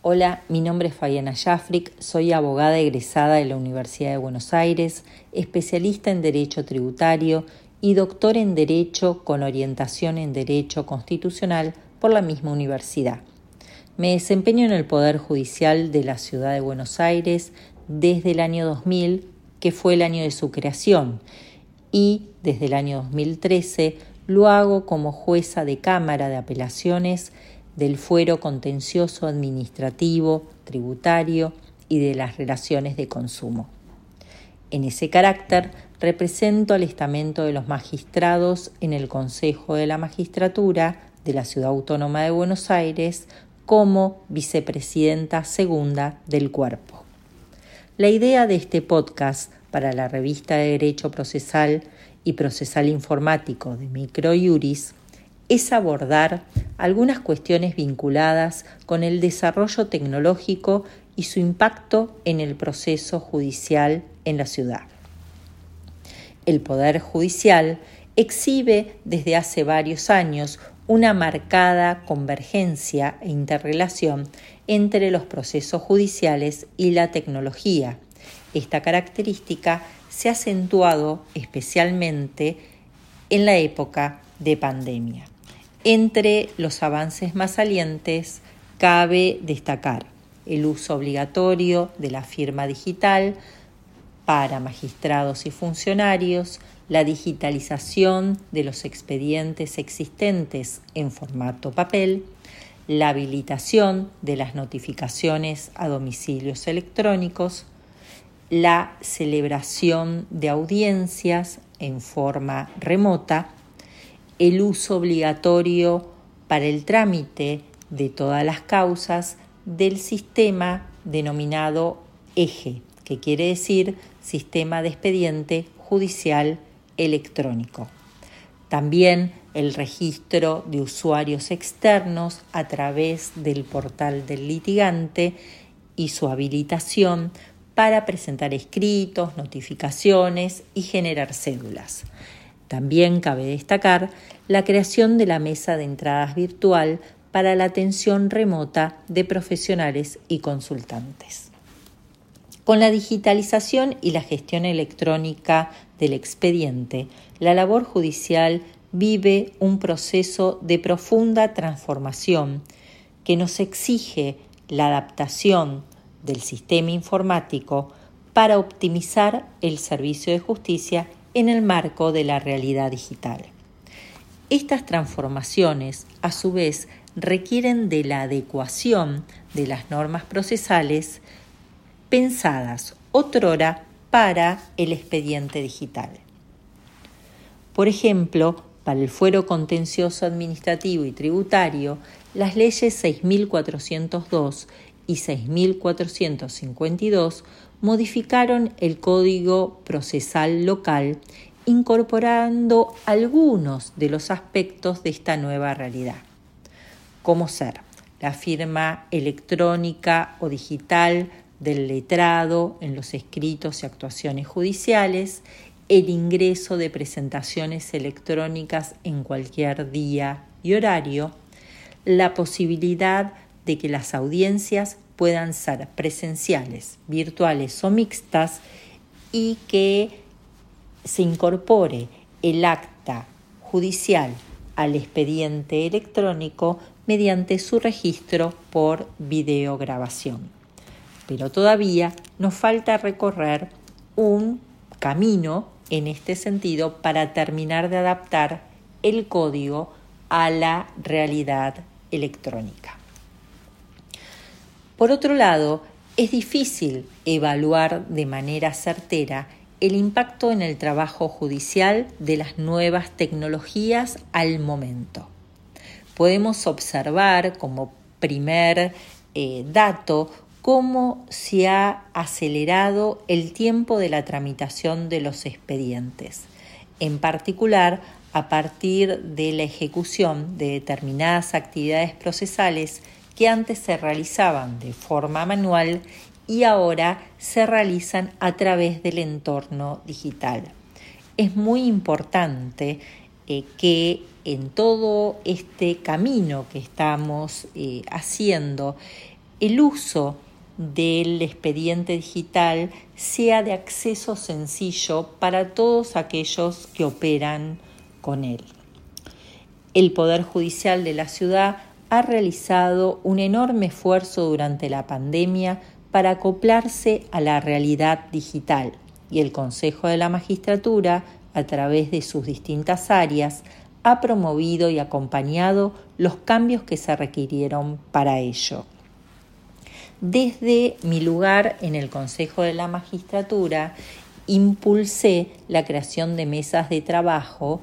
Hola, mi nombre es Fabiana Jafric, soy abogada egresada de la Universidad de Buenos Aires, especialista en Derecho Tributario y doctor en Derecho con orientación en Derecho Constitucional por la misma universidad. Me desempeño en el Poder Judicial de la Ciudad de Buenos Aires desde el año 2000, que fue el año de su creación, y desde el año 2013 lo hago como jueza de Cámara de Apelaciones del fuero contencioso administrativo, tributario y de las relaciones de consumo. En ese carácter represento al estamento de los magistrados en el Consejo de la Magistratura de la Ciudad Autónoma de Buenos Aires como vicepresidenta segunda del cuerpo. La idea de este podcast para la revista de Derecho Procesal y Procesal Informático de Microjuris es abordar algunas cuestiones vinculadas con el desarrollo tecnológico y su impacto en el proceso judicial en la ciudad. El Poder Judicial exhibe desde hace varios años una marcada convergencia e interrelación entre los procesos judiciales y la tecnología. Esta característica se ha acentuado especialmente en la época de pandemia. Entre los avances más salientes cabe destacar el uso obligatorio de la firma digital para magistrados y funcionarios, la digitalización de los expedientes existentes en formato papel, la habilitación de las notificaciones a domicilios electrónicos, la celebración de audiencias en forma remota, el uso obligatorio para el trámite de todas las causas del sistema denominado EGE, que quiere decir Sistema de Expediente Judicial Electrónico. También el registro de usuarios externos a través del portal del litigante y su habilitación para presentar escritos, notificaciones y generar cédulas. También cabe destacar la creación de la mesa de entradas virtual para la atención remota de profesionales y consultantes. Con la digitalización y la gestión electrónica del expediente, la labor judicial vive un proceso de profunda transformación que nos exige la adaptación del sistema informático para optimizar el servicio de justicia en el marco de la realidad digital. Estas transformaciones, a su vez, requieren de la adecuación de las normas procesales pensadas otrora para el expediente digital. Por ejemplo, para el fuero contencioso administrativo y tributario, las leyes 6402 y 6452 modificaron el Código Procesal Local incorporando algunos de los aspectos de esta nueva realidad, como ser la firma electrónica o digital del letrado en los escritos y actuaciones judiciales, el ingreso de presentaciones electrónicas en cualquier día y horario, la posibilidad de que las audiencias puedan ser presenciales, virtuales o mixtas y que se incorpore el acta judicial al expediente electrónico mediante su registro por videograbación. Pero todavía nos falta recorrer un camino en este sentido para terminar de adaptar el código a la realidad electrónica. Por otro lado, es difícil evaluar de manera certera el impacto en el trabajo judicial de las nuevas tecnologías al momento. Podemos observar como primer eh, dato cómo se ha acelerado el tiempo de la tramitación de los expedientes, en particular a partir de la ejecución de determinadas actividades procesales que antes se realizaban de forma manual y ahora se realizan a través del entorno digital. Es muy importante eh, que en todo este camino que estamos eh, haciendo el uso del expediente digital sea de acceso sencillo para todos aquellos que operan con él. El Poder Judicial de la ciudad ha realizado un enorme esfuerzo durante la pandemia para acoplarse a la realidad digital y el Consejo de la Magistratura, a través de sus distintas áreas, ha promovido y acompañado los cambios que se requirieron para ello. Desde mi lugar en el Consejo de la Magistratura, impulsé la creación de mesas de trabajo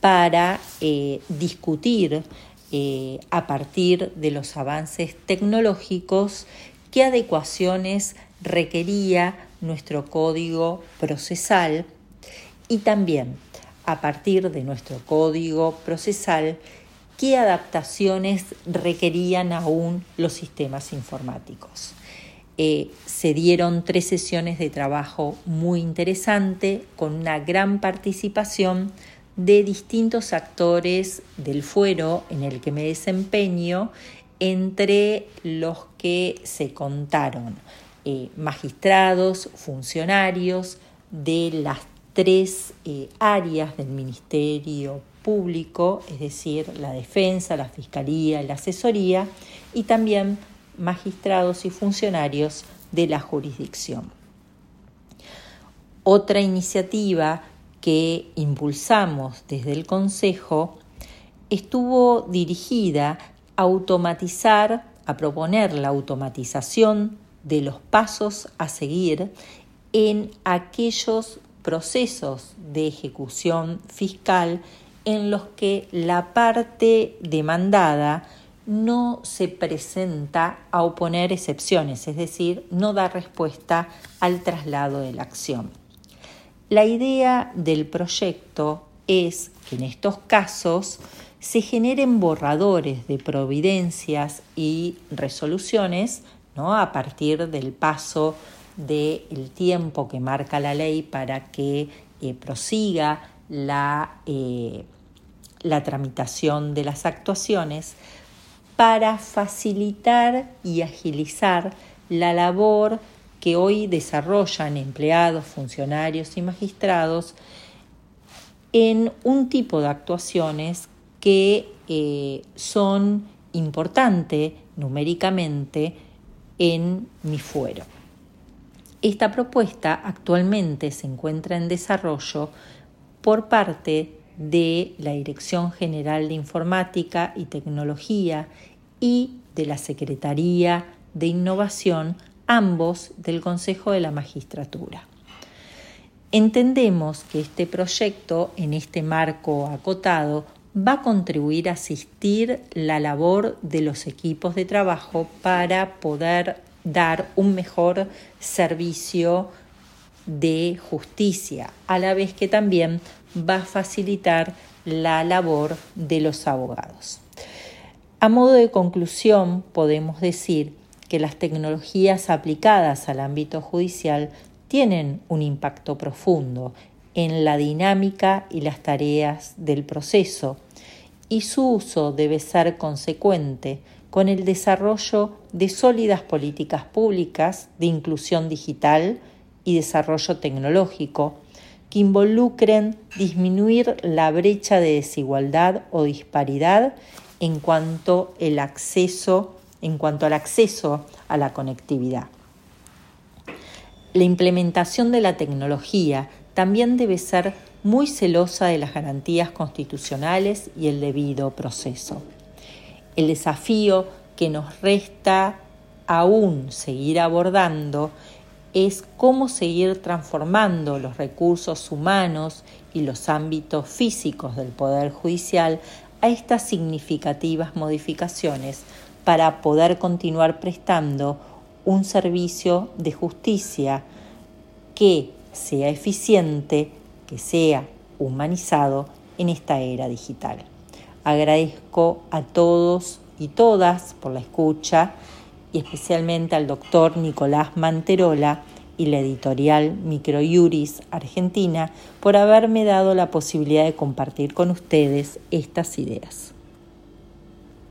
para eh, discutir eh, a partir de los avances tecnológicos qué adecuaciones requería nuestro código procesal y también a partir de nuestro código procesal qué adaptaciones requerían aún los sistemas informáticos. Eh, se dieron tres sesiones de trabajo muy interesante con una gran participación de distintos actores del fuero en el que me desempeño, entre los que se contaron eh, magistrados, funcionarios de las tres eh, áreas del Ministerio Público, es decir, la defensa, la fiscalía la asesoría, y también magistrados y funcionarios de la jurisdicción. Otra iniciativa que impulsamos desde el Consejo estuvo dirigida a automatizar, a proponer la automatización de los pasos a seguir en aquellos procesos de ejecución fiscal en los que la parte demandada no se presenta a oponer excepciones, es decir, no da respuesta al traslado de la acción. La idea del proyecto es que en estos casos se generen borradores de providencias y resoluciones ¿no? a partir del paso del tiempo que marca la ley para que eh, prosiga la, eh, la tramitación de las actuaciones para facilitar y agilizar la labor que hoy desarrollan empleados, funcionarios y magistrados en un tipo de actuaciones que eh, son importantes numéricamente en mi fuero. Esta propuesta actualmente se encuentra en desarrollo por parte de la Dirección General de Informática y Tecnología y de la Secretaría de Innovación, ambos del Consejo de la Magistratura. Entendemos que este proyecto, en este marco acotado, va a contribuir a asistir la labor de los equipos de trabajo para poder dar un mejor servicio de justicia, a la vez que también va a facilitar la labor de los abogados. A modo de conclusión, podemos decir que las tecnologías aplicadas al ámbito judicial tienen un impacto profundo en la dinámica y las tareas del proceso y su uso debe ser consecuente con el desarrollo de sólidas políticas públicas de inclusión digital y desarrollo tecnológico que involucren disminuir la brecha de desigualdad o disparidad en cuanto, el acceso, en cuanto al acceso a la conectividad. La implementación de la tecnología también debe ser muy celosa de las garantías constitucionales y el debido proceso. El desafío que nos resta aún seguir abordando es cómo seguir transformando los recursos humanos y los ámbitos físicos del Poder Judicial a estas significativas modificaciones para poder continuar prestando un servicio de justicia que sea eficiente, que sea humanizado en esta era digital. Agradezco a todos y todas por la escucha y especialmente al doctor Nicolás Manterola y la editorial Microjuris Argentina por haberme dado la posibilidad de compartir con ustedes estas ideas.